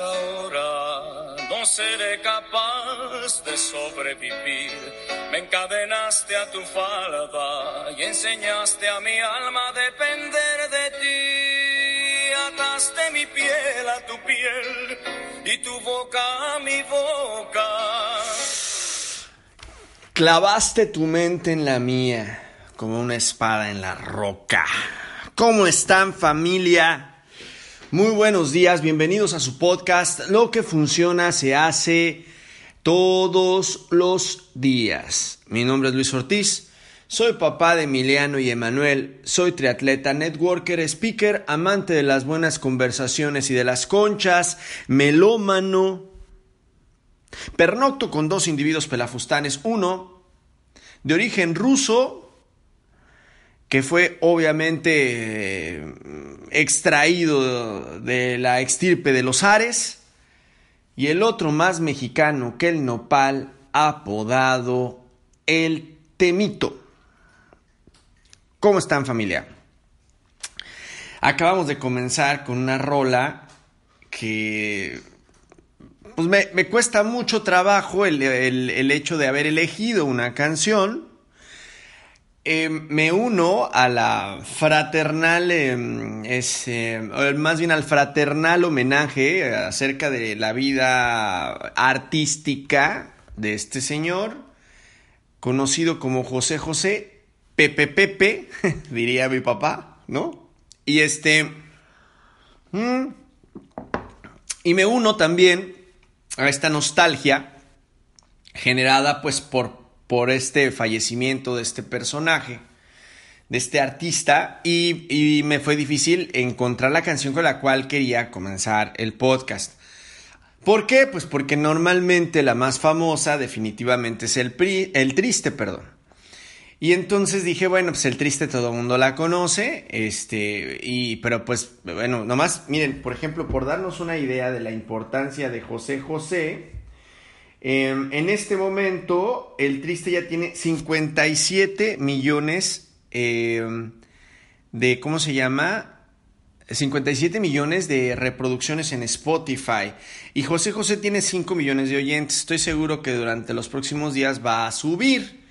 ahora, no seré capaz de sobrevivir. Me encadenaste a tu falda y enseñaste a mi alma a depender de ti. Ataste mi piel a tu piel y tu boca a mi boca. Clavaste tu mente en la mía como una espada en la roca. ¿Cómo están familia? Muy buenos días, bienvenidos a su podcast. Lo que funciona se hace todos los días. Mi nombre es Luis Ortiz, soy papá de Emiliano y Emanuel, soy triatleta, networker, speaker, amante de las buenas conversaciones y de las conchas, melómano. Pernocto con dos individuos pelafustanes, uno de origen ruso, que fue obviamente eh, extraído de la extirpe de los Ares, y el otro más mexicano que el nopal, apodado el Temito. ¿Cómo están familia? Acabamos de comenzar con una rola que pues me, me cuesta mucho trabajo el, el, el hecho de haber elegido una canción eh, me uno a la fraternal, eh, es, más bien al fraternal homenaje acerca de la vida artística de este señor, conocido como José José, Pepe Pepe, diría mi papá, ¿no? Y este... Mm, y me uno también a esta nostalgia generada pues por por este fallecimiento de este personaje, de este artista, y, me fue difícil encontrar la canción con la cual quería comenzar el podcast. ¿Por qué? Pues porque normalmente la más famosa definitivamente es el, pri, el triste, perdón. Y entonces dije, bueno, pues el triste todo el mundo la conoce, este, y, pero pues, bueno, nomás, miren, por ejemplo, por darnos una idea de la importancia de José José, eh, en este momento, el Triste ya tiene 57 millones eh, de, ¿cómo se llama? 57 millones de reproducciones en Spotify. Y José José tiene 5 millones de oyentes. Estoy seguro que durante los próximos días va a subir.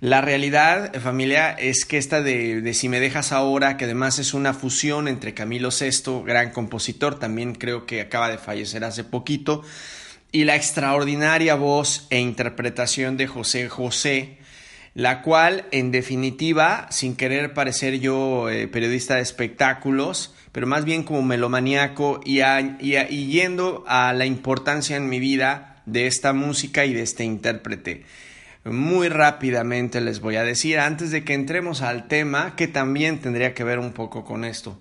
La realidad, familia, es que esta de, de, Si me dejas ahora, que además es una fusión entre Camilo VI, gran compositor, también creo que acaba de fallecer hace poquito, y la extraordinaria voz e interpretación de José José, la cual, en definitiva, sin querer parecer yo eh, periodista de espectáculos, pero más bien como melomaniaco y, y, y yendo a la importancia en mi vida de esta música y de este intérprete. Muy rápidamente les voy a decir, antes de que entremos al tema, que también tendría que ver un poco con esto.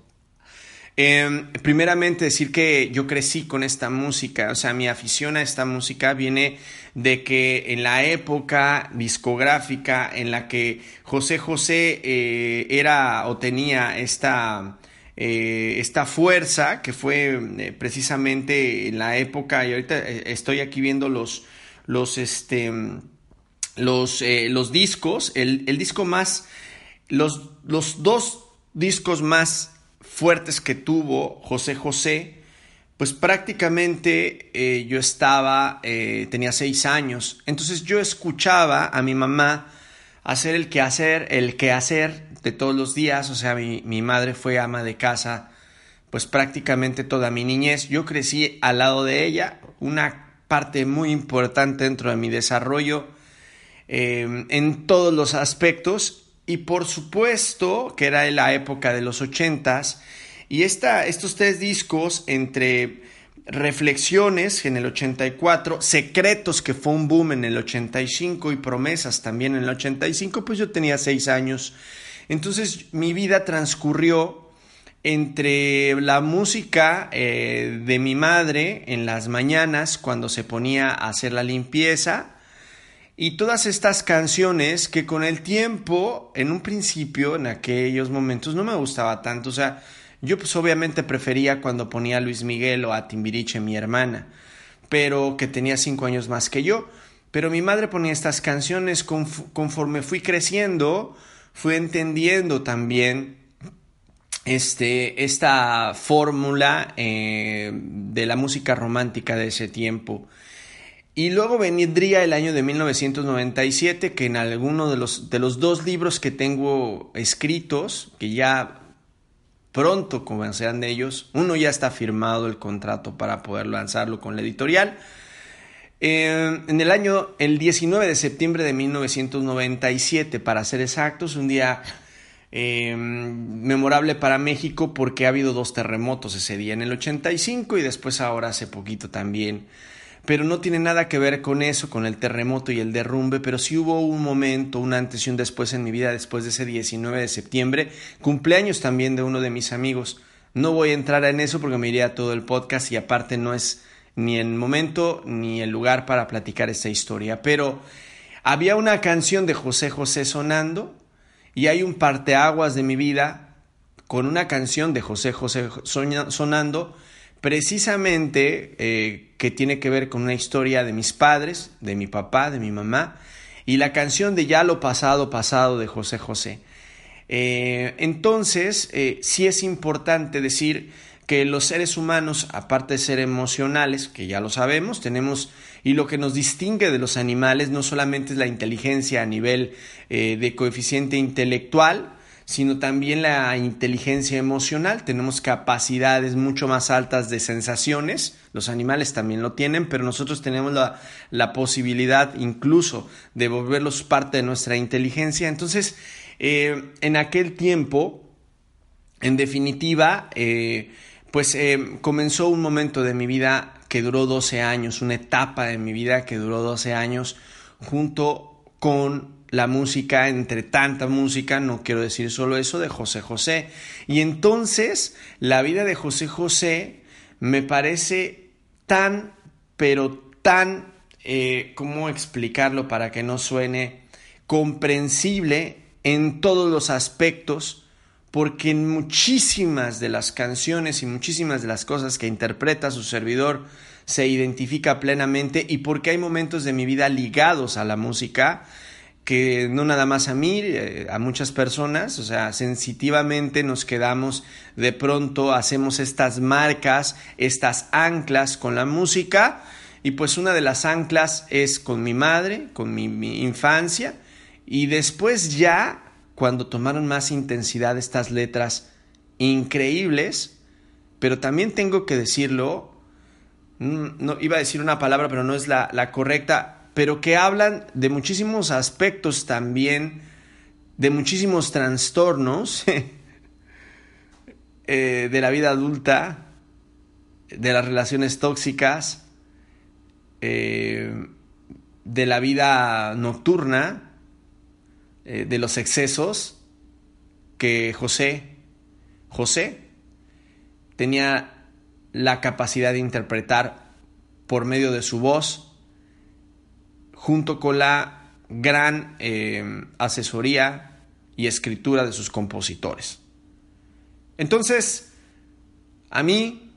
Eh, primeramente decir que yo crecí con esta música, o sea, mi afición a esta música viene de que en la época discográfica en la que José José eh, era o tenía esta, eh, esta fuerza, que fue eh, precisamente en la época, y ahorita estoy aquí viendo los, los, este, los, los discos, el, el disco más, los, los dos discos más fuertes que tuvo José José, pues prácticamente eh, yo estaba, eh, tenía seis años, entonces yo escuchaba a mi mamá hacer el quehacer, el quehacer de todos los días, o sea, mi, mi madre fue ama de casa, pues prácticamente toda mi niñez, yo crecí al lado de ella, una parte muy importante dentro de mi desarrollo eh, en todos los aspectos y por supuesto que era la época de los ochentas y esta, estos tres discos entre Reflexiones en el 84, Secretos que fue un boom en el 85 y Promesas también en el 85, pues yo tenía seis años. Entonces mi vida transcurrió entre la música eh, de mi madre en las mañanas cuando se ponía a hacer la limpieza y todas estas canciones que con el tiempo, en un principio, en aquellos momentos, no me gustaba tanto. O sea, yo pues obviamente prefería cuando ponía a Luis Miguel o a Timbiriche, mi hermana, pero que tenía cinco años más que yo. Pero mi madre ponía estas canciones conforme fui creciendo, fui entendiendo también este, esta fórmula eh, de la música romántica de ese tiempo. Y luego vendría el año de 1997, que en alguno de los, de los dos libros que tengo escritos, que ya pronto comenzarán de ellos. Uno ya está firmado el contrato para poder lanzarlo con la editorial. Eh, en el año, el 19 de septiembre de 1997, para ser exactos, un día eh, memorable para México porque ha habido dos terremotos ese día, en el 85 y después ahora hace poquito también pero no tiene nada que ver con eso, con el terremoto y el derrumbe, pero sí hubo un momento, un antes y un después en mi vida después de ese 19 de septiembre, cumpleaños también de uno de mis amigos. No voy a entrar en eso porque me iría todo el podcast y aparte no es ni el momento ni el lugar para platicar esta historia, pero había una canción de José José sonando y hay un parteaguas de mi vida con una canción de José José sonando precisamente eh, que tiene que ver con una historia de mis padres, de mi papá, de mi mamá, y la canción de Ya lo pasado, pasado de José José. Eh, entonces, eh, sí es importante decir que los seres humanos, aparte de ser emocionales, que ya lo sabemos, tenemos, y lo que nos distingue de los animales no solamente es la inteligencia a nivel de coeficiente intelectual, sino también la inteligencia emocional. Tenemos capacidades mucho más altas de sensaciones, los animales también lo tienen, pero nosotros tenemos la, posibilidad incluso de volverlos parte de nuestra inteligencia. Entonces, eh, en aquel tiempo, en definitiva, eh, pues eh, comenzó un momento de mi vida que duró 12 años, una etapa de mi vida que duró 12 años junto con la música, entre tanta música, no quiero decir solo eso, de José José. Y entonces la vida de José José me parece tan, pero tan, eh, ¿cómo explicarlo para que no suene comprensible en todos los aspectos? Porque en muchísimas de las canciones y muchísimas de las cosas que interpreta su servidor se identifica plenamente y porque hay momentos de mi vida ligados a la música que no nada más a mí, eh, a muchas personas, o sea, sensitivamente nos quedamos, de pronto hacemos estas marcas, estas anclas con la música, y pues una de las anclas es con mi madre, con mi, mi infancia, y después ya, cuando tomaron más intensidad estas letras increíbles, pero también tengo que decirlo, mm, no iba a decir una palabra, pero no es la, la correcta, pero que hablan de muchísimos aspectos también, de muchísimos trastornos eh, de la vida adulta, de las relaciones tóxicas, eh, de la vida nocturna, eh, de los excesos, que José, José tenía la capacidad de interpretar por medio de su voz, junto con la gran eh, asesoría y escritura de sus compositores. Entonces, a mí,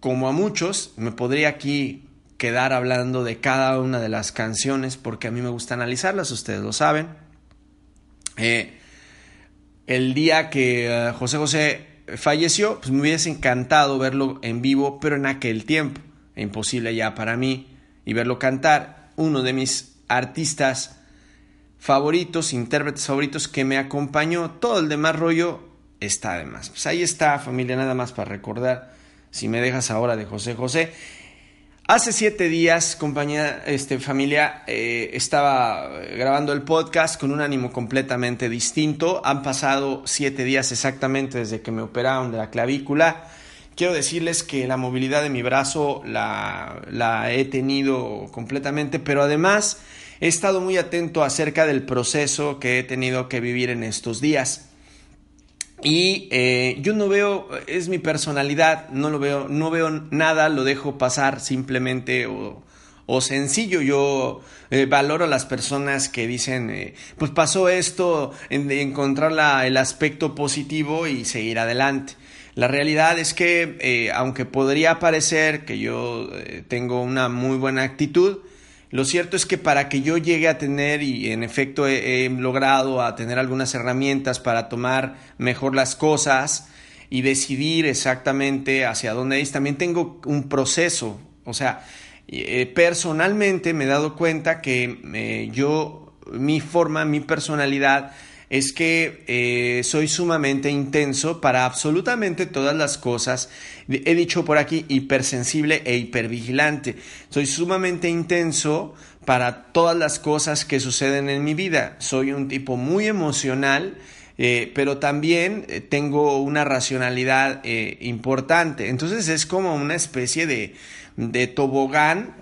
como a muchos, me podría aquí quedar hablando de cada una de las canciones porque a mí me gusta analizarlas, ustedes lo saben. Eh, el día que eh, José José falleció, pues me hubiese encantado verlo en vivo, pero en aquel tiempo, imposible ya para mí, y verlo cantar uno de mis artistas favoritos, intérpretes favoritos que me acompañó. Todo el demás rollo está además. Pues ahí está, familia, nada más para recordar, si me dejas ahora de José José. Hace siete días, compañía, este, familia, eh, estaba grabando el podcast con un ánimo completamente distinto. Han pasado siete días exactamente desde que me operaron de la clavícula quiero decirles que la movilidad de mi brazo la, he tenido completamente, pero además he estado muy atento acerca del proceso que he tenido que vivir en estos días. Y eh, yo no veo, es mi personalidad, no lo veo, no veo nada, lo dejo pasar simplemente o, sencillo. Yo eh, valoro a las personas que dicen, eh, pues pasó esto, en, encontrar el aspecto positivo y seguir adelante. La realidad es que, aunque podría parecer que yo tengo una muy buena actitud, lo cierto es que para que yo llegue a tener, y en efecto he, logrado a tener algunas herramientas para tomar mejor las cosas y decidir exactamente hacia dónde ir, también tengo un proceso. O sea, eh, personalmente me he dado cuenta que eh, yo, mi forma, mi personalidad, es que eh, soy sumamente intenso para absolutamente todas las cosas. He dicho por aquí hipersensible e hipervigilante. Soy sumamente intenso para todas las cosas que suceden en mi vida. Soy un tipo muy emocional. Eh, pero también eh, tengo una racionalidad importante. Entonces es como una especie de, de tobogán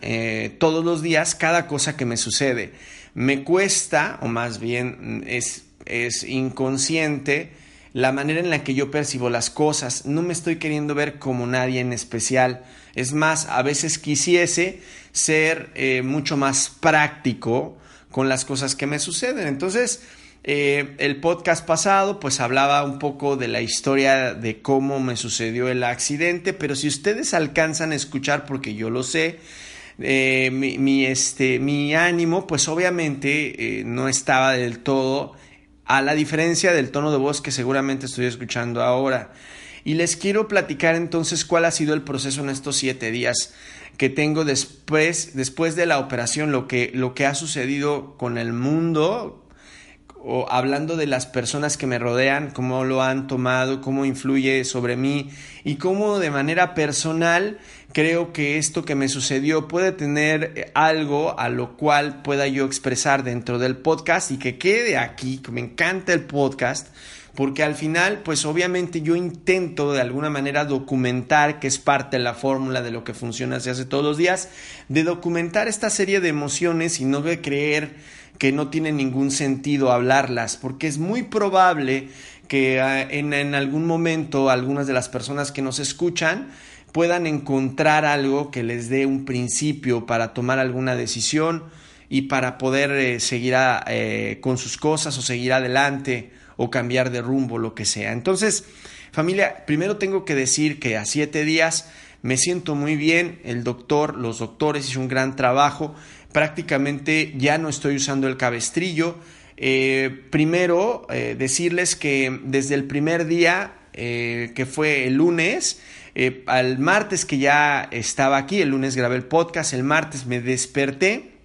todos los días, cada cosa que me sucede. Me cuesta, o más bien es es inconsciente la manera en la que yo percibo las cosas. No me estoy queriendo ver como nadie en especial. Es más, a veces quisiese ser eh, mucho más práctico con las cosas que me suceden. Entonces, eh, el podcast pasado pues hablaba un poco de la historia de cómo me sucedió el accidente, pero si ustedes alcanzan a escuchar, porque yo lo sé, eh, mi, este, mi ánimo pues obviamente no estaba del todo a la diferencia del tono de voz que seguramente estoy escuchando ahora. Y les quiero platicar entonces cuál ha sido el proceso en estos siete días que tengo después, después de la operación, lo que, lo que ha sucedido con el mundo, o hablando de las personas que me rodean, cómo lo han tomado, cómo influye sobre mí y cómo de manera personal creo que esto que me sucedió puede tener eh, algo a lo cual pueda yo expresar dentro del podcast y que quede aquí, que me encanta el podcast, porque al final, pues obviamente yo intento de alguna manera documentar, que es parte de la fórmula de lo que funciona se hace todos los días, de documentar esta serie de emociones y no de creer que no tiene ningún sentido hablarlas, porque es muy probable que ah, en, en algún momento algunas de las personas que nos escuchan, puedan encontrar algo que les dé un principio para tomar alguna decisión y para poder eh, seguir eh, con sus cosas o seguir adelante o cambiar de rumbo, lo que sea. Entonces, familia, primero tengo que decir que a siete días me siento muy bien, el doctor, los doctores hicieron un gran trabajo, prácticamente ya no estoy usando el cabestrillo. Eh, primero, decirles que desde el primer día, que fue el lunes, eh, al martes que ya estaba aquí, el lunes grabé el podcast, el martes me desperté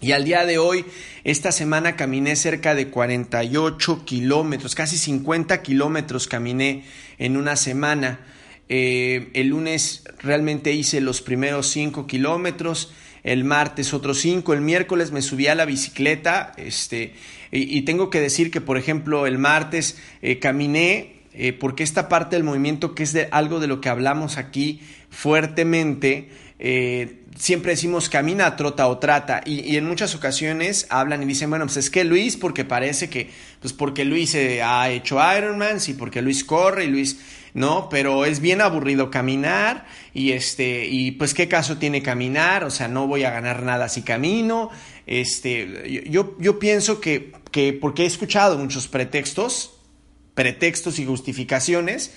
y al día de hoy, esta semana caminé cerca de 48 kilómetros, casi 50 kilómetros caminé en una semana. Eh, el lunes realmente hice los primeros 5 kilómetros, el martes otros 5, el miércoles me subí a la bicicleta, este, y, tengo que decir que, por ejemplo, el martes eh, caminé eh, porque esta parte del movimiento, que es de algo de lo que hablamos aquí fuertemente, eh, siempre decimos camina, trota o trata, y, en muchas ocasiones hablan y dicen, bueno, pues es que Luis, porque parece que, pues porque Luis ha hecho Ironman, sí, porque Luis corre y Luis, no, pero es bien aburrido caminar, y este, y pues qué caso tiene caminar, o sea, no voy a ganar nada si camino, este, yo, yo pienso que, que porque he escuchado muchos pretextos, pretextos y justificaciones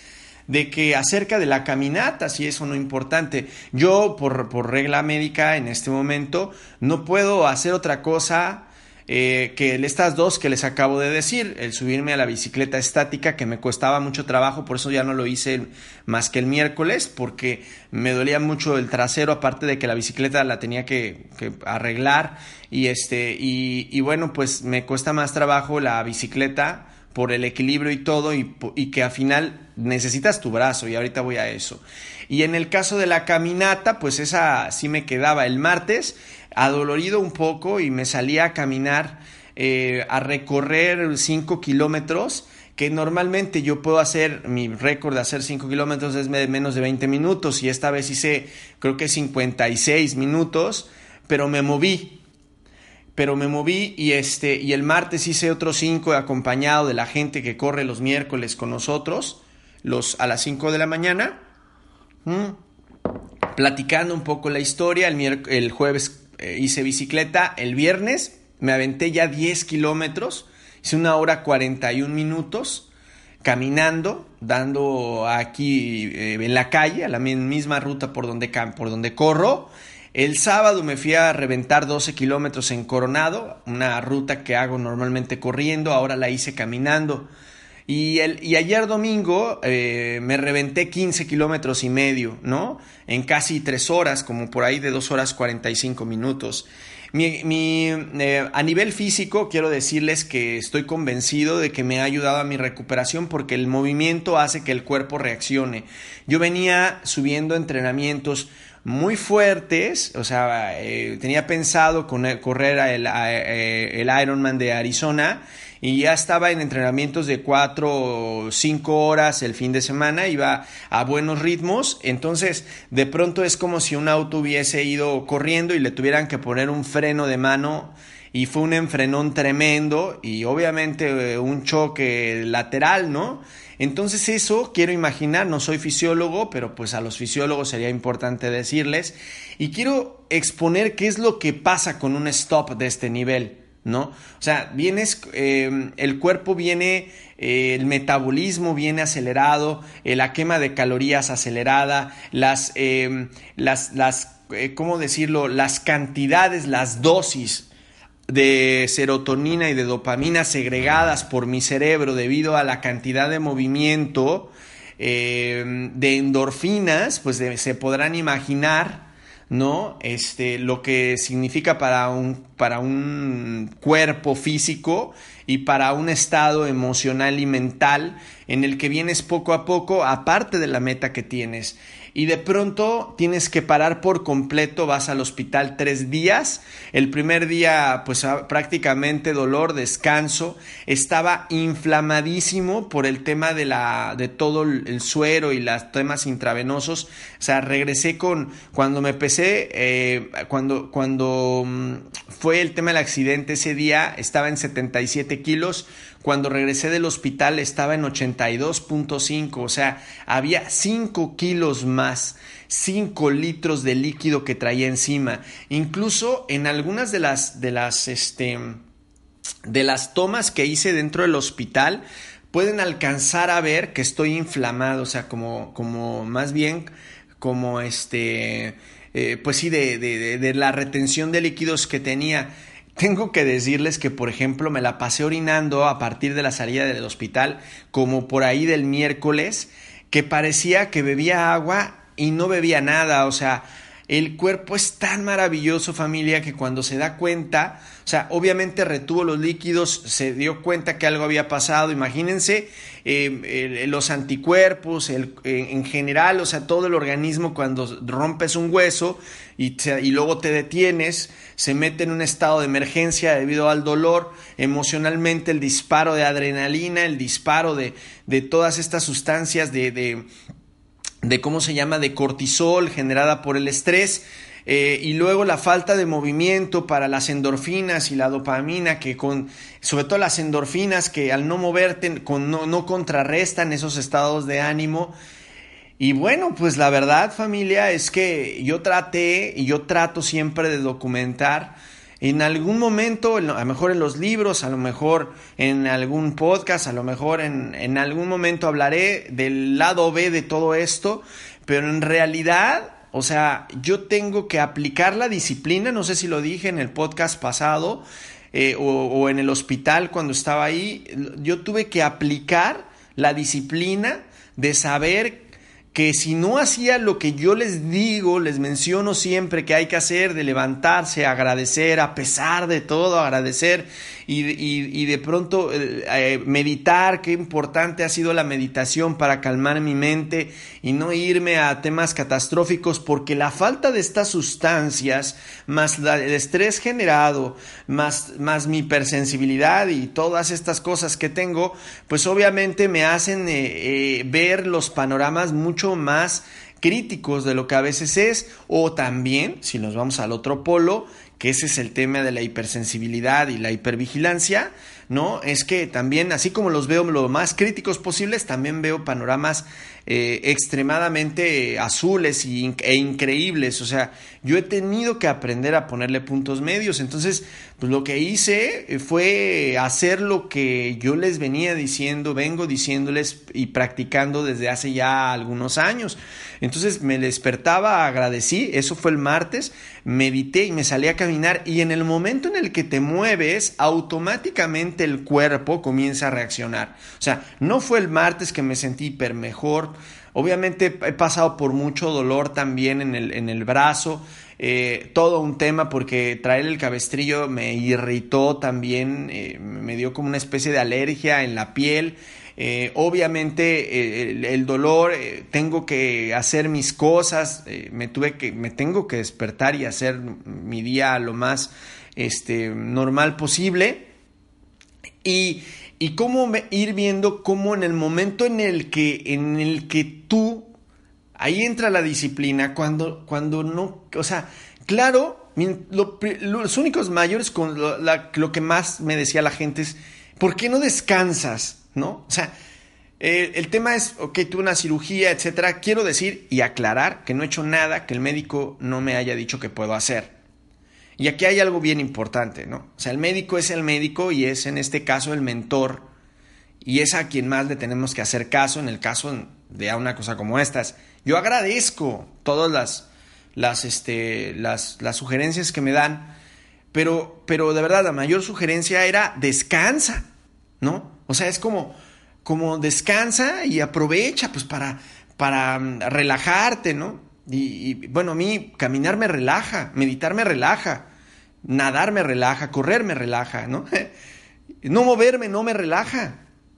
de que acerca de la caminata, si eso no es importante, yo por, por, regla médica en este momento no puedo hacer otra cosa eh, que estas dos que les acabo de decir, el subirme a la bicicleta estática que me costaba mucho trabajo, por eso ya no lo hice más que el miércoles, porque me dolía mucho el trasero, aparte de que la bicicleta la tenía que, arreglar, y este, y bueno, pues me cuesta más trabajo la bicicleta por el equilibrio y todo, y, que al final necesitas tu brazo, y ahorita voy a eso. Y en el caso de la caminata, pues esa sí me quedaba el martes, adolorido un poco, y me salía a caminar, eh, a recorrer 5 kilómetros, que normalmente yo puedo hacer, mi récord de hacer 5 kilómetros es menos de 20 minutos y esta vez hice creo que 56 minutos, pero me moví. Pero me moví y este y el martes hice otros 5 acompañado de la gente que corre los miércoles con nosotros, los a las 5 de la mañana. Platicando un poco la historia, el, el jueves eh, hice bicicleta, el viernes me aventé ya 10 kilómetros Hice una hora 41 minutos caminando, dando aquí eh, en la calle, a la misma ruta por donde, por donde corro. El sábado me fui a reventar 12 kilómetros en Coronado, una ruta que hago normalmente corriendo, ahora la hice caminando. Y, el, y ayer domingo eh, me reventé 15 kilómetros y medio, ¿no? En casi 3 horas, como por ahí de 2 horas 45 minutos. Mi, eh, a nivel físico, quiero decirles que estoy convencido de que me ha ayudado a mi recuperación porque el movimiento hace que el cuerpo reaccione. Yo venía subiendo entrenamientos muy fuertes, o sea, eh, tenía pensado correr el, eh, el Ironman de Arizona y ya estaba en entrenamientos de 4 o 5 horas el fin de semana, iba a buenos ritmos, entonces de pronto es como si un auto hubiese ido corriendo y le tuvieran que poner un freno de mano y fue un enfrenón tremendo y obviamente eh, un choque lateral, ¿no? Entonces eso quiero imaginar, no soy fisiólogo, pero pues a los fisiólogos sería importante decirles y quiero exponer qué es lo que pasa con un stop de este nivel. ¿no? O sea, vienes, eh, el cuerpo viene, eh, el metabolismo viene acelerado, eh, la quema de calorías acelerada, las, las, las ¿cómo decirlo? Las cantidades, las dosis de serotonina y de dopamina segregadas por mi cerebro debido a la cantidad de movimiento de endorfinas, pues se podrán imaginar ¿no? Este, lo que significa para un, para un cuerpo físico y para un estado emocional y mental en el que vienes poco a poco, aparte de la meta que tienes y de pronto tienes que parar por completo, vas al hospital tres días, el primer día pues ah, prácticamente dolor, descanso, estaba inflamadísimo por el tema de, la, de todo el suero y los temas intravenosos, o sea, regresé con, cuando me pesé, eh, cuando, cuando mm, fue el tema del accidente ese día, estaba en 77 kilos, cuando regresé del hospital estaba en 82.5, o sea, había 5 kilos más, 5 litros de líquido que traía encima. Incluso en algunas de las, de las, este, de las tomas que hice dentro del hospital, pueden alcanzar a ver que estoy inflamado, o sea, como, como más bien como este, eh, pues sí, de, de, de la retención de líquidos que tenía. Tengo que decirles que, por ejemplo, me la pasé orinando a partir de la salida del hospital, como por ahí del miércoles, que parecía que bebía agua y no bebía nada, o sea, el cuerpo es tan maravilloso familia que cuando se da cuenta, o sea, obviamente retuvo los líquidos, se dio cuenta que algo había pasado, imagínense eh, los anticuerpos, el, en general, o sea, todo el organismo cuando rompes un hueso y, y luego te detienes, se mete en un estado de emergencia debido al dolor, emocionalmente el disparo de adrenalina, el disparo de, de todas estas sustancias de, de de cómo se llama, de cortisol generada por el estrés. Eh, y luego la falta de movimiento para las endorfinas y la dopamina, que con, sobre todo las endorfinas que al no moverte con, no, no contrarrestan esos estados de ánimo. Y bueno, pues la verdad familia es que yo traté y yo trato siempre de documentar en algún momento, a lo mejor en los libros, a lo mejor en algún podcast, a lo mejor en, en algún momento hablaré del lado B de todo esto, pero en realidad o sea, yo tengo que aplicar la disciplina, no sé si lo dije en el podcast pasado eh, o, o, en el hospital cuando estaba ahí, yo tuve que aplicar la disciplina de saber que si no hacía lo que yo les digo, les menciono siempre que hay que hacer, de levantarse, agradecer, a pesar de todo, agradecer y, de pronto eh, eh, meditar, qué importante ha sido la meditación para calmar mi mente y no irme a temas catastróficos porque la falta de estas sustancias, más el estrés generado, más, más mi hipersensibilidad y todas estas cosas que tengo, pues obviamente me hacen eh, ver los panoramas mucho más críticos de lo que a veces es, o también, si nos vamos al otro polo, que ese es el tema de la hipersensibilidad y la hipervigilancia, ¿no? Es que también, así como los veo lo más críticos posibles, también veo panoramas eh, extremadamente azules e increíbles. O sea, yo he tenido que aprender a ponerle puntos medios. Entonces, pues lo que hice fue hacer lo que yo les venía diciendo, vengo diciéndoles y practicando desde hace ya algunos años. Entonces me despertaba, agradecí, eso fue el martes, medité y me salí a caminar y en el momento en el que te mueves, automáticamente el cuerpo comienza a reaccionar. O sea, no fue el martes que me sentí hiper mejor, Obviamente he pasado por mucho dolor también en el, en el brazo, eh, todo un tema porque traer el cabestrillo me irritó también, eh, me dio como una especie de alergia en la piel. Eh, obviamente el, dolor, tengo que hacer mis cosas, me tuve que, me tengo que despertar y hacer mi día lo más este, normal posible. Y y cómo ir viendo cómo en el momento en el que, en el que tú, ahí entra la disciplina, cuando, cuando no, o sea, claro, los únicos mayores con lo, que más me decía la gente es, ¿por qué no descansas? ¿No? O sea, el tema es, ok, tuve una cirugía, etcétera. Quiero decir y aclarar que no he hecho nada que el médico no me haya dicho que puedo hacer. Y aquí hay algo bien importante, ¿no? O sea, el médico es el médico y es en este caso el mentor y es a quien más le tenemos que hacer caso en el caso de una cosa como estas. Yo agradezco todas las, las, este, las, las sugerencias que me dan, pero, pero de verdad la mayor sugerencia era descansa, ¿no? O sea, es como, como descansa y aprovecha pues para, para mm, relajarte, ¿no? Y, bueno, a mí caminar me relaja, meditar me relaja, nadar me relaja, correr me relaja, ¿no? No moverme no me relaja,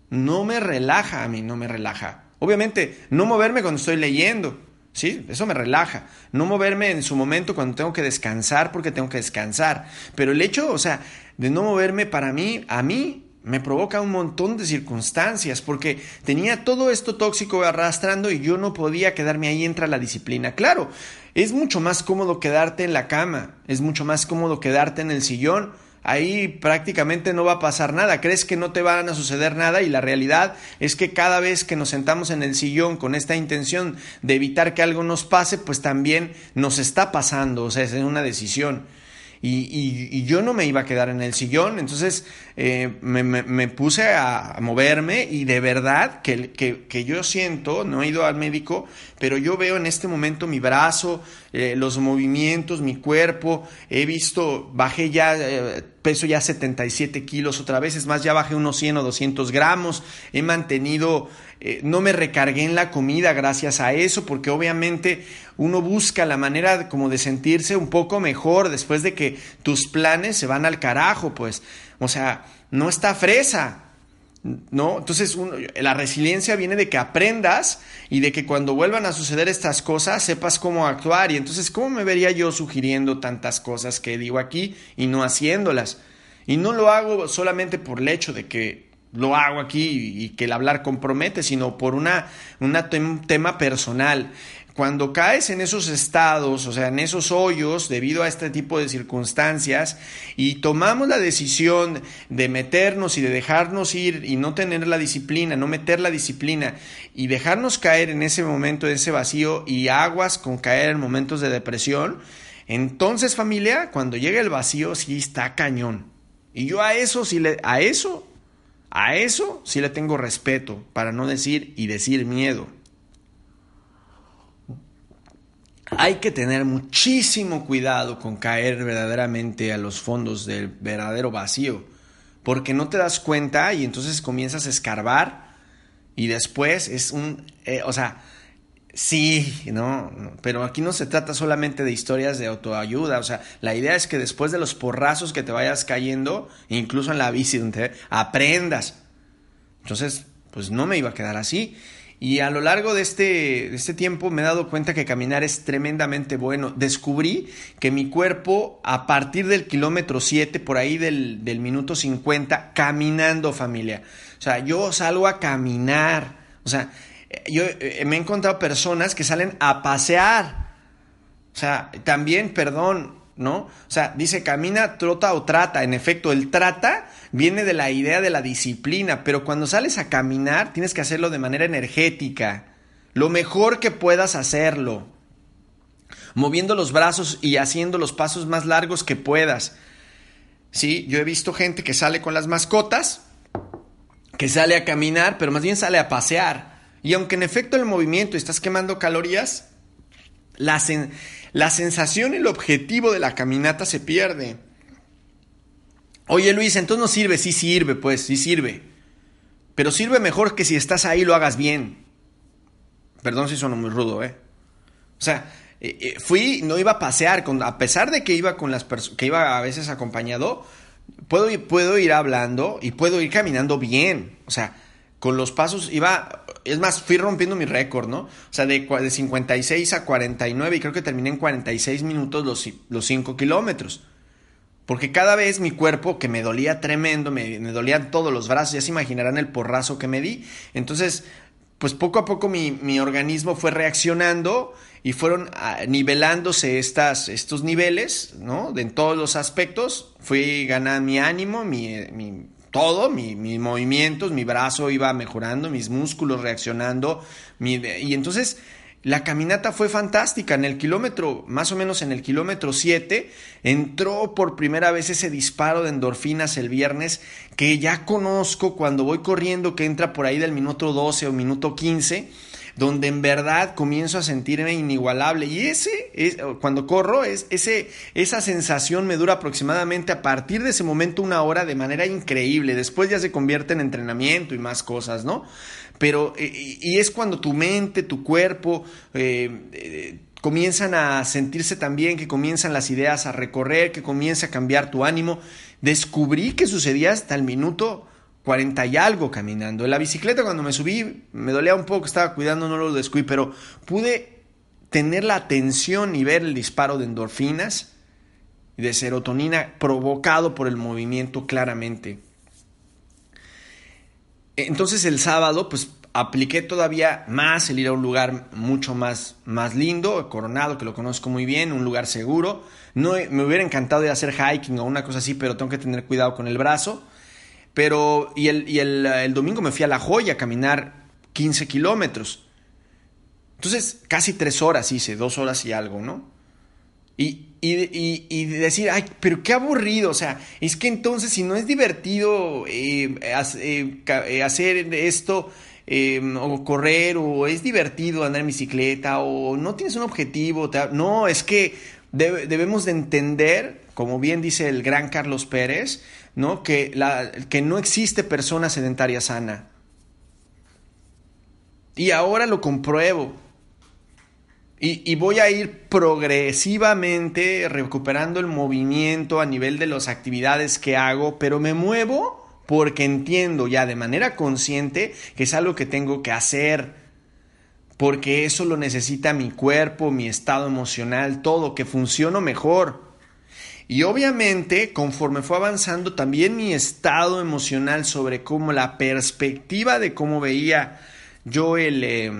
no me relaja a mí, no me relaja. Obviamente, no moverme cuando estoy leyendo, ¿sí? Eso me relaja. No moverme en su momento cuando tengo que descansar porque tengo que descansar. Pero el hecho, o sea, de no moverme para mí, a mí me provoca un montón de circunstancias porque tenía todo esto tóxico arrastrando y yo no podía quedarme ahí entra la disciplina. Claro, es mucho más cómodo quedarte en la cama, es mucho más cómodo quedarte en el sillón. Ahí prácticamente no va a pasar nada, crees que no te van a suceder nada y la realidad es que cada vez que nos sentamos en el sillón con esta intención de evitar que algo nos pase, pues también nos está pasando, o sea, es una decisión. Y, yo no me iba a quedar en el sillón, entonces eh, me, puse a, moverme y de verdad que, que, yo siento, no he ido al médico, pero yo veo en este momento mi brazo, eh, los movimientos, mi cuerpo, he visto, bajé ya, eh, peso ya 77 kilos otra vez, es más, ya bajé unos 100 o 200 gramos, he mantenido, no me recargué en la comida gracias a eso, porque obviamente uno busca la manera como de sentirse un poco mejor después de que tus planes se van al carajo, pues. O sea, no está fresa. ¿No? Entonces, la resiliencia viene de que aprendas y de que cuando vuelvan a suceder estas cosas sepas cómo actuar. Y entonces, ¿cómo me vería yo sugiriendo tantas cosas que digo aquí y no haciéndolas? Y no lo hago solamente por el hecho de que lo hago aquí y que el hablar compromete, sino por una, un tema personal cuando caes en esos estados, o sea, en esos hoyos debido a este tipo de circunstancias y tomamos la decisión de meternos y de dejarnos ir y no tener la disciplina, no meter la disciplina y dejarnos caer en ese momento, en ese vacío y aguas con caer en momentos de depresión, entonces familia, cuando llega el vacío sí está cañón. Y yo a eso sí le, a eso, a eso sí le tengo respeto, para no decir y decir miedo. hay que tener muchísimo cuidado con caer verdaderamente a los fondos del verdadero vacío, porque no te das cuenta y entonces comienzas a escarbar y después es un, eh, o sea, Sí, no, pero aquí no se trata solamente de historias de autoayuda, o sea, la idea es que después de los porrazos que te vayas cayendo, incluso en la bici, donde aprendas. Entonces, pues no me iba a quedar así. Y a lo largo de este, de este tiempo me he dado cuenta que caminar es tremendamente bueno. Descubrí que mi cuerpo, a partir del kilómetro 7, por ahí del, del minuto 50, caminando familia. O sea, yo salgo a caminar. O sea, yo eh, me he encontrado personas que salen a pasear. O sea, también, perdón, ¿no? O sea, dice camina, trota o trata. En efecto, el trata viene de la idea de la disciplina, pero cuando sales a caminar tienes que hacerlo de manera energética. Lo mejor que puedas hacerlo. Moviendo los brazos y haciendo los pasos más largos que puedas. Sí, yo he visto gente que sale con las mascotas, que sale a caminar, pero más bien sale a pasear. Y aunque en efecto el movimiento estás quemando calorías, la, la sensación y el objetivo de la caminata se pierde. Oye Luis, entonces no sirve, sí sirve, pues, sí sirve. Pero sirve mejor que si estás ahí lo hagas bien. Perdón si sueno muy rudo, ¿eh? O sea, eh, eh, fui, no iba a pasear, con, a pesar de que iba con las que iba a veces acompañado, puedo, puedo ir hablando y puedo ir caminando bien. O sea, con los pasos iba, es más, fui rompiendo mi récord, ¿no? O sea, de, de 56 a 49 y creo que terminé en 46 minutos los, los 5 kilómetros. Porque cada vez mi cuerpo, que me dolía tremendo, me, dolían todos los brazos, ya se imaginarán el porrazo que me di. Entonces, pues poco a poco mi, organismo fue reaccionando y fueron ah, nivelándose estas, estos niveles, ¿no? De, en todos los aspectos. Fui ganando mi ánimo, mi todo, mis movimientos, mi brazo iba mejorando, mis músculos reaccionando, y entonces la caminata fue fantástica. En el kilómetro, más o menos en el kilómetro 7, entró por primera vez ese disparo de endorfinas el viernes que ya conozco cuando voy corriendo, que entra por ahí del minuto 12 o minuto 15 donde en verdad comienzo a sentirme inigualable. Y ese, es, cuando corro, es, ese, esa sensación me dura aproximadamente a partir de ese momento una hora de manera increíble. Después ya se convierte en entrenamiento y más cosas, ¿no? Pero, eh, y es cuando tu mente, tu cuerpo, eh, eh, comienzan a sentirse también, que comienzan las ideas a recorrer, que comienza a cambiar tu ánimo. Descubrí que sucedía hasta el minuto 40 y algo caminando. En la bicicleta cuando me subí me dolía un poco, estaba cuidando, no lo descuí, pero pude tener la atención y ver el disparo de endorfinas y de serotonina provocado por el movimiento claramente. Entonces el sábado pues apliqué todavía más el ir a un lugar mucho más, más lindo, Coronado, que lo conozco muy bien, un lugar seguro. No, me hubiera encantado ir a hacer hiking o una cosa así, pero tengo que tener cuidado con el brazo. Pero, y el, y el, domingo me fui a La Joya a caminar 15 kilómetros. Entonces, casi tres horas hice, dos horas y algo, ¿no? Y, y, y, decir, ay, pero qué aburrido, o sea, es que entonces si no es divertido eh, eh, eh, hacer esto, o correr, o es divertido andar en bicicleta, o no tienes un objetivo, no, es que debemos de entender, como bien dice el gran Carlos Pérez, ¿no? Que, la, que no existe persona sedentaria sana. Y ahora lo compruebo. Y, y, voy a ir progresivamente recuperando el movimiento a nivel de las actividades que hago, pero me muevo porque entiendo ya de manera consciente que es algo que tengo que hacer, porque eso lo necesita mi cuerpo, mi estado emocional, todo, que funcione mejor. Y obviamente, conforme fue avanzando, también mi estado emocional sobre cómo la perspectiva de cómo veía yo el, eh,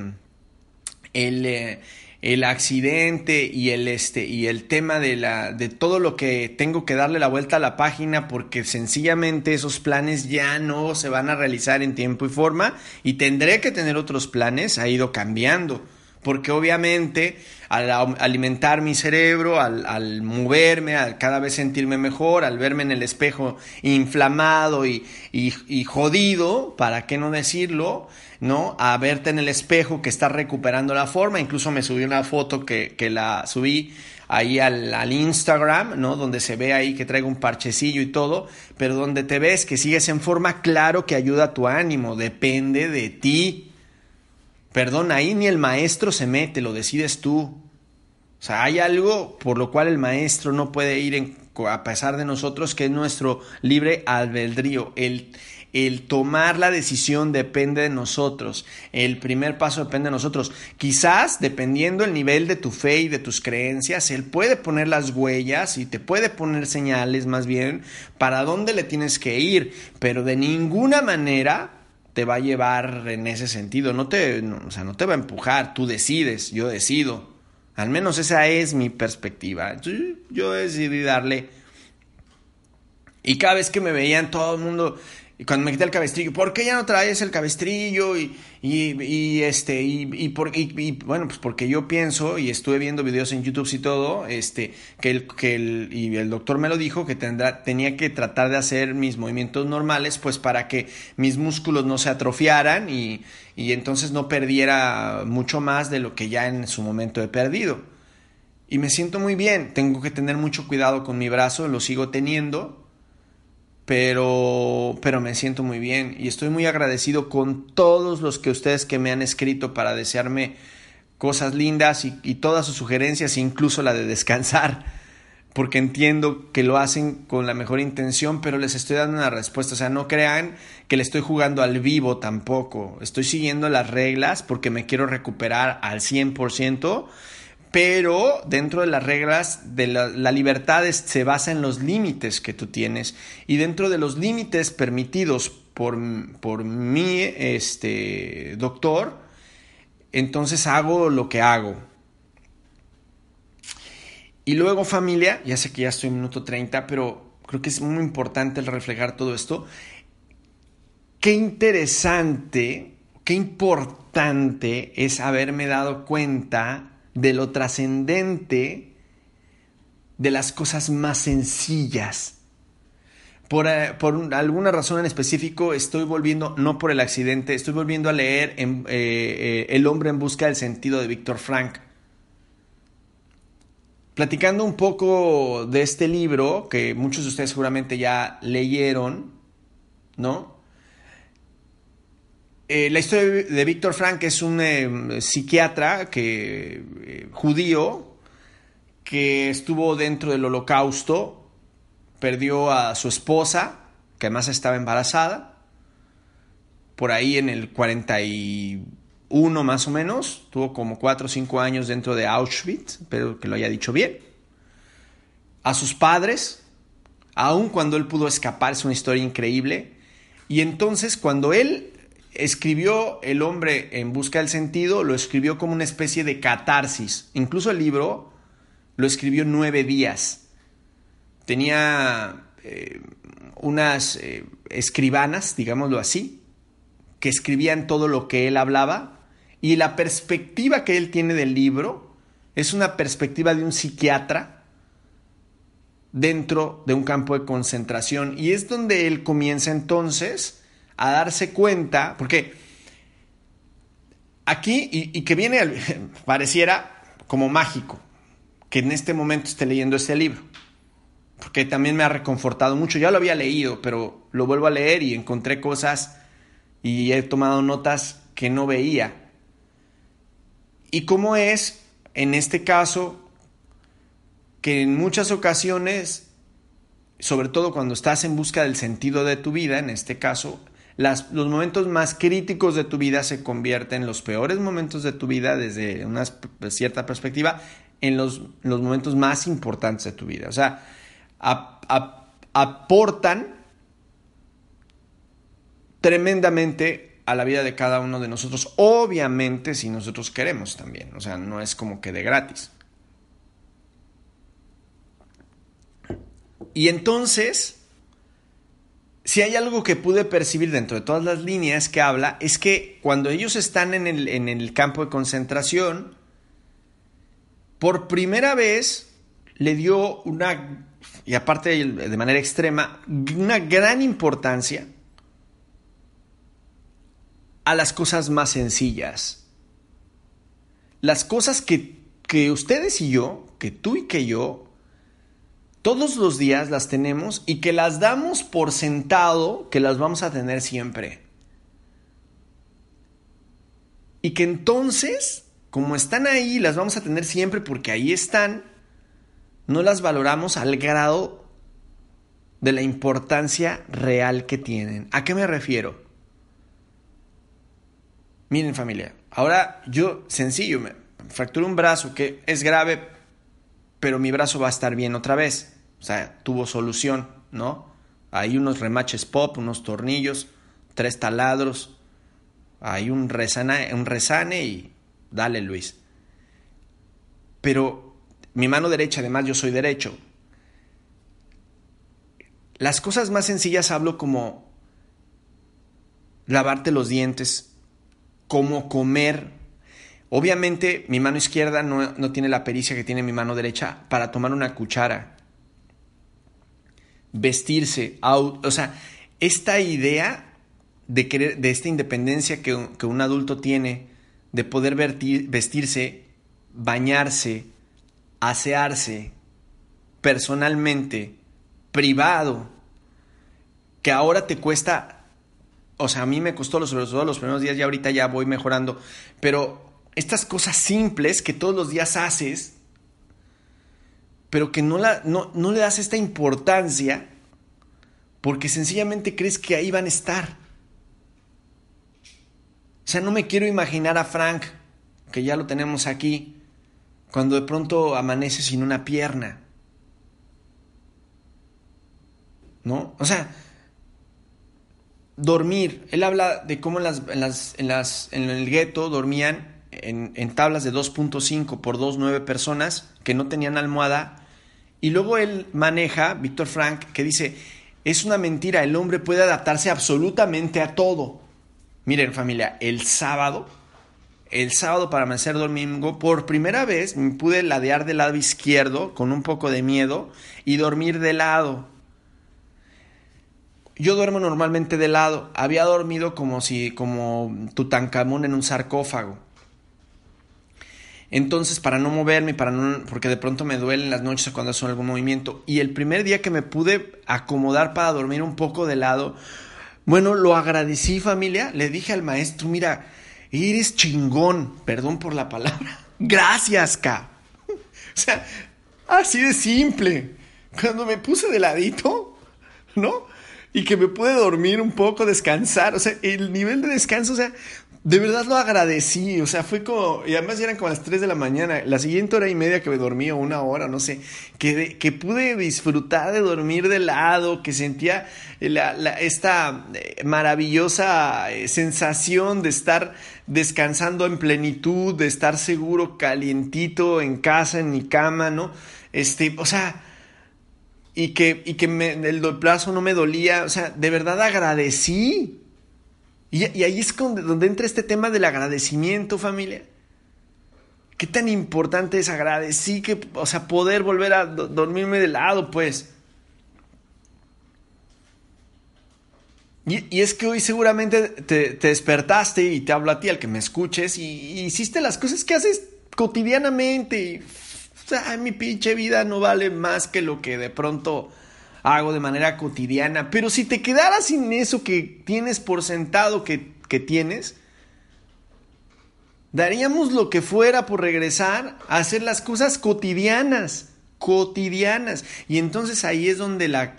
el, eh, el accidente y el, este, y el tema de, la, de todo lo que tengo que darle la vuelta a la página porque sencillamente esos planes ya no se van a realizar en tiempo y forma y tendré que tener otros planes, ha ido cambiando porque obviamente al alimentar mi cerebro, al, moverme, al cada vez sentirme mejor, al verme en el espejo inflamado y, jodido, ¿para qué no decirlo? ¿No? A verte en el espejo que está recuperando la forma, incluso me subí una foto que, la subí ahí al, al, Instagram, ¿no? Donde se ve ahí que traigo un parchecillo y todo, pero donde te ves que sigues en forma, claro que ayuda a tu ánimo, depende de ti, Perdón, ahí ni el maestro se mete, lo decides tú. O sea, hay algo por lo cual el maestro no puede ir a pesar de nosotros, que es nuestro libre albedrío. El, el tomar la decisión depende de nosotros. El primer paso depende de nosotros. Quizás, dependiendo el nivel de tu fe y de tus creencias, Él puede poner las huellas y te puede poner señales más bien para dónde le tienes que ir, pero de ninguna manera te va a llevar en ese sentido. No te, o sea, no te va a empujar. Tú decides, yo decido. Al menos esa es mi perspectiva. Yo, yo decidí darle. Y cada vez que me veían todo el mundo, y cuando me quité el cabestrillo, ¿por qué ya no traes el cabestrillo? Y, y, este, y, y, por, y, bueno, pues porque yo pienso, y estuve viendo videos en YouTube y todo, este, que el, que el, y el doctor me lo dijo, que tendrá, tenía que tratar de hacer mis movimientos normales, pues para que mis músculos no se atrofiaran y, y entonces no perdiera mucho más de lo que ya en su momento he perdido. Y me siento muy bien, tengo que tener mucho cuidado con mi brazo, lo sigo teniendo, pero, pero me siento muy bien y estoy muy agradecido con todos los que ustedes que me han escrito para desearme cosas lindas y, y todas sus sugerencias, incluso la de descansar, porque entiendo que lo hacen con la mejor intención, pero les estoy dando una respuesta, o sea, no crean que le estoy jugando al vivo tampoco, estoy siguiendo las reglas porque me quiero recuperar al 100%, pero dentro de las reglas de la, libertad se basa en los límites que tú tienes y dentro de los límites permitidos por, por mi este, doctor, entonces hago lo que hago. Y luego familia, ya sé que ya estoy en minuto 30, pero creo que es muy importante el reflejar todo esto. Qué interesante, qué importante es haberme dado cuenta de lo trascendente de las cosas más sencillas. Por, eh, alguna razón en específico estoy volviendo, no por el accidente, estoy volviendo a leer eh, eh, El hombre en busca del sentido de Víctor Frank. Platicando un poco de este libro, que muchos de ustedes seguramente ya leyeron, ¿no? Eh, la historia de Víctor Frank es un eh, psiquiatra que, eh, judío que estuvo dentro del holocausto, perdió a su esposa, que además estaba embarazada, por ahí en el 41 más o menos, tuvo como 4 o 5 años dentro de Auschwitz, espero que lo haya dicho bien, a sus padres, aun cuando él pudo escapar, es una historia increíble, y entonces cuando él escribió El hombre en busca del sentido, lo escribió como una especie de catarsis. Incluso el libro lo escribió nueve días. Tenía eh, unas eh, escribanas, digámoslo así, que escribían todo lo que él hablaba. Y la perspectiva que él tiene del libro es una perspectiva de un psiquiatra dentro de un campo de concentración. Y es donde él comienza entonces a darse cuenta, porque aquí, y, que viene, pareciera como mágico, que en este momento esté leyendo este libro, porque también me ha reconfortado mucho, ya lo había leído, pero lo vuelvo a leer y encontré cosas y he tomado notas que no veía. Y cómo es, en este caso, que en muchas ocasiones, sobre todo cuando estás en busca del sentido de tu vida, en este caso, los momentos más críticos de tu vida se convierten en los peores momentos de tu vida desde una cierta perspectiva en los, los momentos más importantes de tu vida. O sea, aportan tremendamente a la vida de cada uno de nosotros, obviamente si nosotros queremos también, o sea, no es como que de gratis. Y entonces, si hay algo que pude percibir dentro de todas las líneas que habla, es que cuando ellos están en el, campo de concentración, por primera vez le dio una, y aparte de manera extrema, una gran importancia a las cosas más sencillas. Las cosas que, que ustedes y yo, que tú y que yo, todos los días las tenemos y que las damos por sentado que las vamos a tener siempre. Y que entonces, como están ahí, las vamos a tener siempre porque ahí están, no las valoramos al grado de la importancia real que tienen. ¿A qué me refiero? Miren familia, ahora yo sencillo, me fracturé un brazo que es grave, pero mi brazo va a estar bien otra vez. O sea, tuvo solución, ¿no? Hay unos remaches pop, unos tornillos, tres taladros, hay un resane, un resane y dale Luis. Pero mi mano derecha, además yo soy derecho. Las cosas más sencillas hablo como lavarte los dientes, como comer. Obviamente mi mano izquierda no, no, tiene la pericia que tiene mi mano derecha para tomar una cuchara. Vestirse, o sea, esta idea de, querer, de esta independencia que, que, un adulto tiene, de poder vestirse, bañarse, asearse personalmente, privado, que ahora te cuesta, o sea, a mí me costó todo los primeros días y ahorita ya voy mejorando, pero estas cosas simples que todos los días haces, pero que no, la, no, no le das esta importancia porque sencillamente crees que ahí van a estar. O sea, no me quiero imaginar a Frank, que ya lo tenemos aquí, cuando de pronto amanece sin una pierna. ¿No? O sea, dormir. Él habla de cómo en, las, en, las, en, las, en el gueto dormían en, tablas de 2.5 por 2,9 personas que no tenían almohada. Y luego él maneja, Víctor Frank, que dice, es una mentira, el hombre puede adaptarse absolutamente a todo. Miren familia, el sábado, el sábado para amanecer domingo, por primera vez me pude ladear del lado izquierdo con un poco de miedo y dormir de lado. Yo duermo normalmente de lado. Había dormido como si, como Tutankamón en un sarcófago. Entonces, para no moverme, para no, porque de pronto me duelen las noches cuando hago algún movimiento. Y el primer día que me pude acomodar para dormir un poco de lado, bueno, lo agradecí familia. Le dije al maestro, mira, eres chingón, perdón por la palabra. Gracias, K. O sea, así de simple. Cuando me puse de ladito, ¿no? Y que me pude dormir un poco, descansar. O sea, el nivel de descanso, o sea, de verdad lo agradecí, o sea, fue como, y además eran como las 3 de la mañana, la siguiente hora y media que me dormí, o una hora, no sé, que, pude disfrutar de dormir de lado, que sentía la, esta eh, maravillosa eh, sensación de estar descansando en plenitud, de estar seguro, calientito en casa, en mi cama, ¿no? Este, o sea, y que, y que me, el plazo no me dolía, o sea, de verdad agradecí. Y, ahí es donde, entra este tema del agradecimiento, familia. ¿Qué tan importante es agradecer que, o sea, poder volver a do dormirme de lado, pues? Y, es que hoy seguramente te, te, despertaste y te hablo a ti, al que me escuches, y, y hiciste las cosas que haces cotidianamente. Y, o sea, mi pinche vida no vale más que lo que de pronto hago de manera cotidiana. Pero si te quedaras sin eso que tienes por sentado que, que tienes, daríamos lo que fuera por regresar a hacer las cosas cotidianas, cotidianas. Y entonces ahí es donde la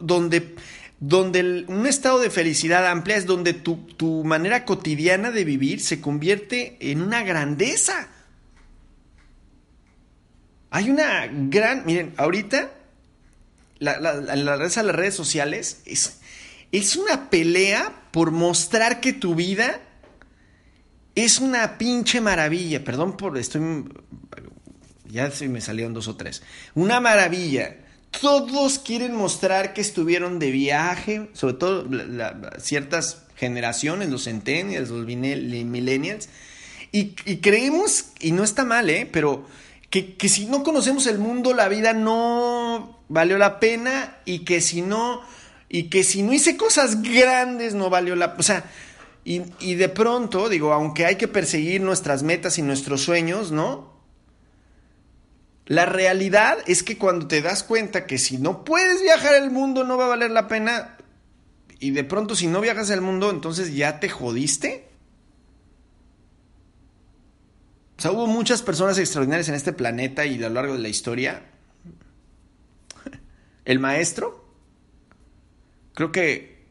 donde donde un estado de felicidad amplia es donde tu, tu manera cotidiana de vivir se convierte en una grandeza. Hay una gran, miren, ahorita la, la, la, las redes sociales es, es una pelea por mostrar que tu vida es una pinche maravilla. Perdón por estoy ya se me salieron dos o tres. Una maravilla. Todos quieren mostrar que estuvieron de viaje, sobre todo ciertas generaciones, los centennials, los millennials, y, y, creemos, y no está mal, ¿eh? pero que, que si no conocemos el mundo, la vida no valió la pena y que si no, y que si no hice cosas grandes no valió la O sea, y, y de pronto, digo, aunque hay que perseguir nuestras metas y nuestros sueños, ¿no? La realidad es que cuando te das cuenta que si no puedes viajar el mundo no va a valer la pena y de pronto si no viajas el mundo entonces ya te jodiste. O sea, hubo muchas personas extraordinarias en este planeta y a lo largo de la historia. El maestro, creo que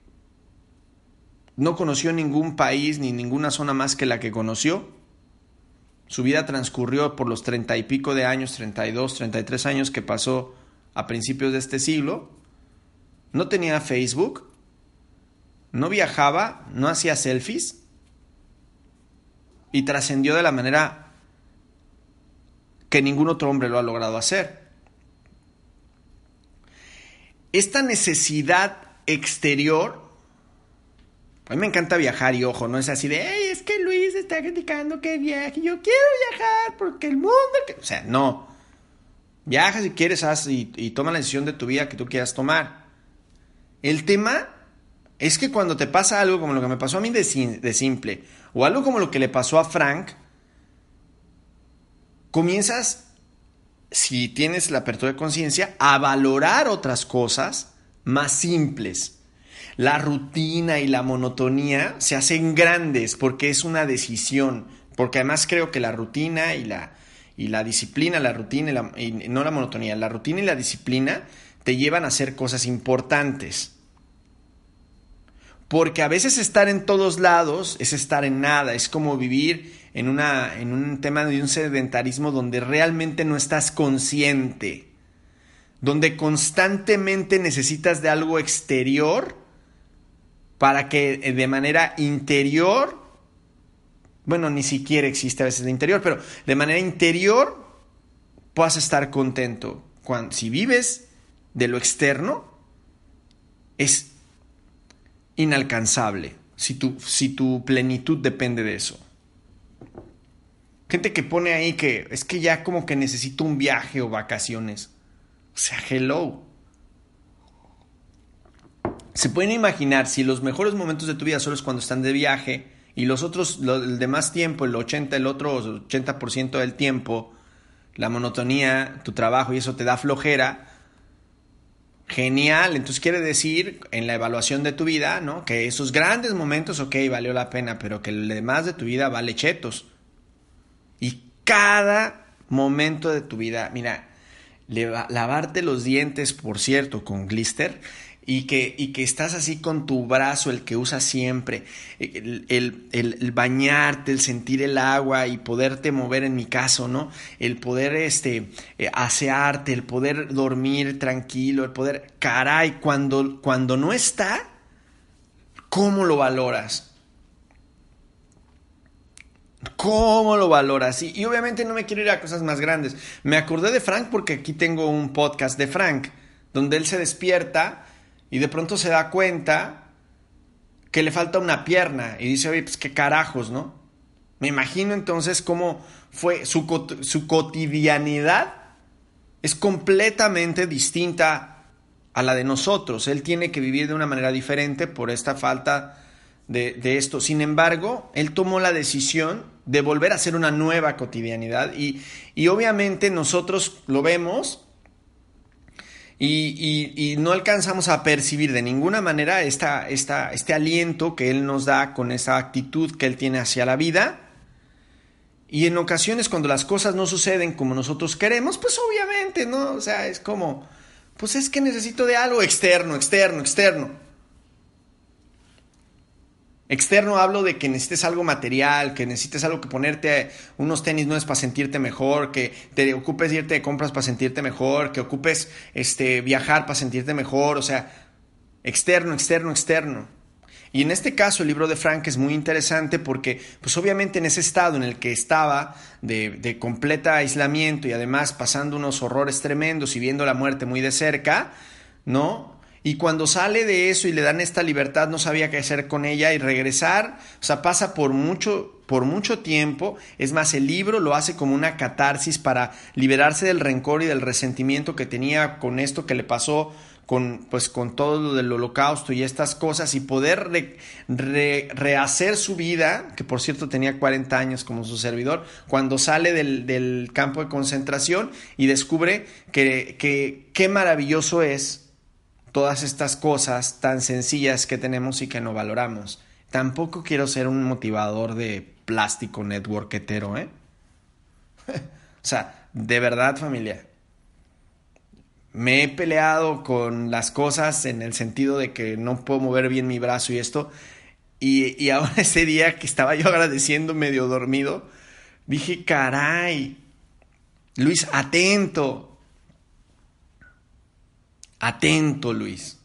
no conoció ningún país ni ninguna zona más que la que conoció. Su vida transcurrió por los treinta y pico de años, treinta y dos, treinta y tres años que pasó a principios de este siglo. No tenía Facebook, no viajaba, no hacía selfies y trascendió de la manera que ningún otro hombre lo ha logrado hacer. Esta necesidad exterior, a mí me encanta viajar y ojo, no es así de, hey, es que Luis está criticando que viaje, yo quiero viajar porque el mundo, o sea, no. Viaja si quieres, haz y, toma la decisión de tu vida que tú quieras tomar. El tema es que cuando te pasa algo como lo que me pasó a mí de simple, o algo como lo que le pasó a Frank, comienzas si tienes la apertura de conciencia, a valorar otras cosas más simples. La rutina y la monotonía se hacen grandes porque es una decisión, porque además creo que la rutina y la, y la disciplina, la rutina y, la, y no la monotonía, la rutina y la disciplina te llevan a hacer cosas importantes. Porque a veces estar en todos lados es estar en nada, es como vivir en, una, en un tema de un sedentarismo donde realmente no estás consciente, donde constantemente necesitas de algo exterior para que eh, de manera interior, bueno, ni siquiera existe a veces de interior, pero de manera interior puedas estar contento. Cuando, si vives de lo externo, es inalcanzable si tu, si tu plenitud depende de eso. Gente que pone ahí que es que ya como que necesito un viaje o vacaciones. O sea, hello. Se pueden imaginar si los mejores momentos de tu vida solo es cuando están de viaje y los otros, el demás tiempo, el 80, el otro 80% del tiempo, la monotonía, tu trabajo y eso te da flojera, Genial, entonces quiere decir en la evaluación de tu vida, ¿no? Que esos grandes momentos, ok, valió la pena, pero que el demás de tu vida vale chetos. Cada momento de tu vida, mira, lavarte los dientes, por cierto, con glister, y que, y que estás así con tu brazo, el que usas siempre, el, bañarte, el sentir el agua y poderte mover en mi caso, ¿no? El poder este, eh, asearte, el poder dormir tranquilo, el poder, caray, cuando, cuando no está, ¿cómo lo valoras? ¿Cómo lo valoras? Y, y, obviamente no me quiero ir a cosas más grandes. Me acordé de Frank porque aquí tengo un podcast de Frank, donde él se despierta y de pronto se da cuenta que le falta una pierna y dice, oye, pues qué carajos, ¿no? Me imagino entonces cómo fue su, su cotidianidad es completamente distinta a la de nosotros. Él tiene que vivir de una manera diferente por esta falta de, esto. Sin embargo, él tomó la decisión de volver a hacer una nueva cotidianidad y, y obviamente nosotros lo vemos y, no alcanzamos a percibir de ninguna manera esta, esta, este aliento que Él nos da con esa actitud que Él tiene hacia la vida. Y en ocasiones cuando las cosas no suceden como nosotros queremos, pues obviamente, ¿no? O sea, es como, pues es que necesito de algo externo, externo, externo. Externo hablo de que necesites algo material, que necesites algo que ponerte unos tenis nuevos para sentirte mejor, que te ocupes irte de compras para sentirte mejor, que ocupes este, viajar para sentirte mejor, o sea, externo, externo, externo. Y en este caso el libro de Frank es muy interesante porque, pues obviamente en ese estado en el que estaba de, de completa aislamiento y además pasando unos horrores tremendos y viendo la muerte muy de cerca, ¿no? Y cuando sale de eso y le dan esta libertad, no sabía qué hacer con ella y regresar, o sea, pasa por mucho, por mucho tiempo. Es más, el libro lo hace como una catarsis para liberarse del rencor y del resentimiento que tenía con esto que le pasó con, pues, con todo lo del holocausto y estas cosas y poder rehacer su vida, que por cierto tenía 40 años como su servidor, cuando sale del, del campo de concentración y descubre que, que qué maravilloso es todas estas cosas tan sencillas que tenemos y que no valoramos. Tampoco quiero ser un motivador de plástico networketero, ¿eh? o sea, de verdad familia, me he peleado con las cosas en el sentido de que no puedo mover bien mi brazo y esto. Y, y ahora ese día que estaba yo agradeciendo medio dormido, dije, caray, Luis, atento. Atento, Luis.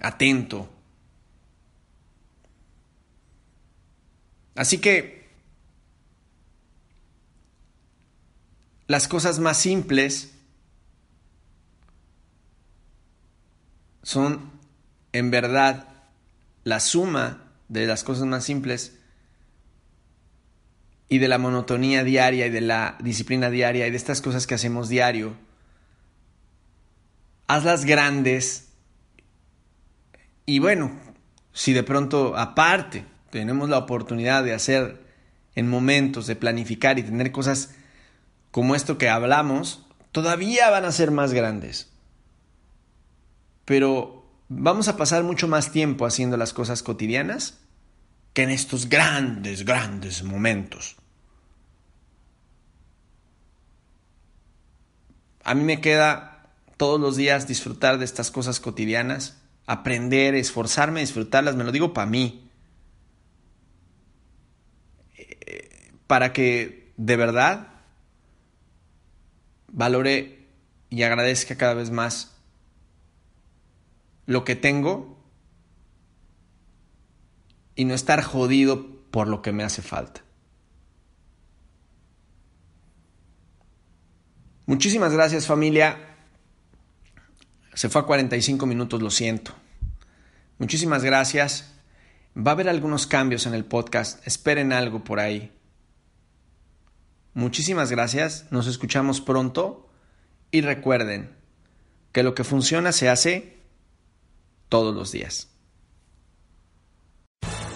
Atento. Así que las cosas más simples son en verdad la suma de las cosas más simples y de la monotonía diaria y de la disciplina diaria y de estas cosas que hacemos diario. Hazlas grandes y bueno, si de pronto aparte tenemos la oportunidad de hacer en momentos, de planificar y tener cosas como esto que hablamos, todavía van a ser más grandes. Pero vamos a pasar mucho más tiempo haciendo las cosas cotidianas que en estos grandes, grandes momentos. A mí me queda todos los días disfrutar de estas cosas cotidianas, aprender, esforzarme, disfrutarlas, me lo digo para mí. Eh, para que de verdad valore y agradezca cada vez más lo que tengo y no estar jodido por lo que me hace falta. Muchísimas gracias familia. Se fue a 45 minutos, lo siento. Muchísimas gracias. Va a haber algunos cambios en el podcast. Esperen algo por ahí. Muchísimas gracias, nos escuchamos pronto y recuerden que lo que funciona se hace todos los días.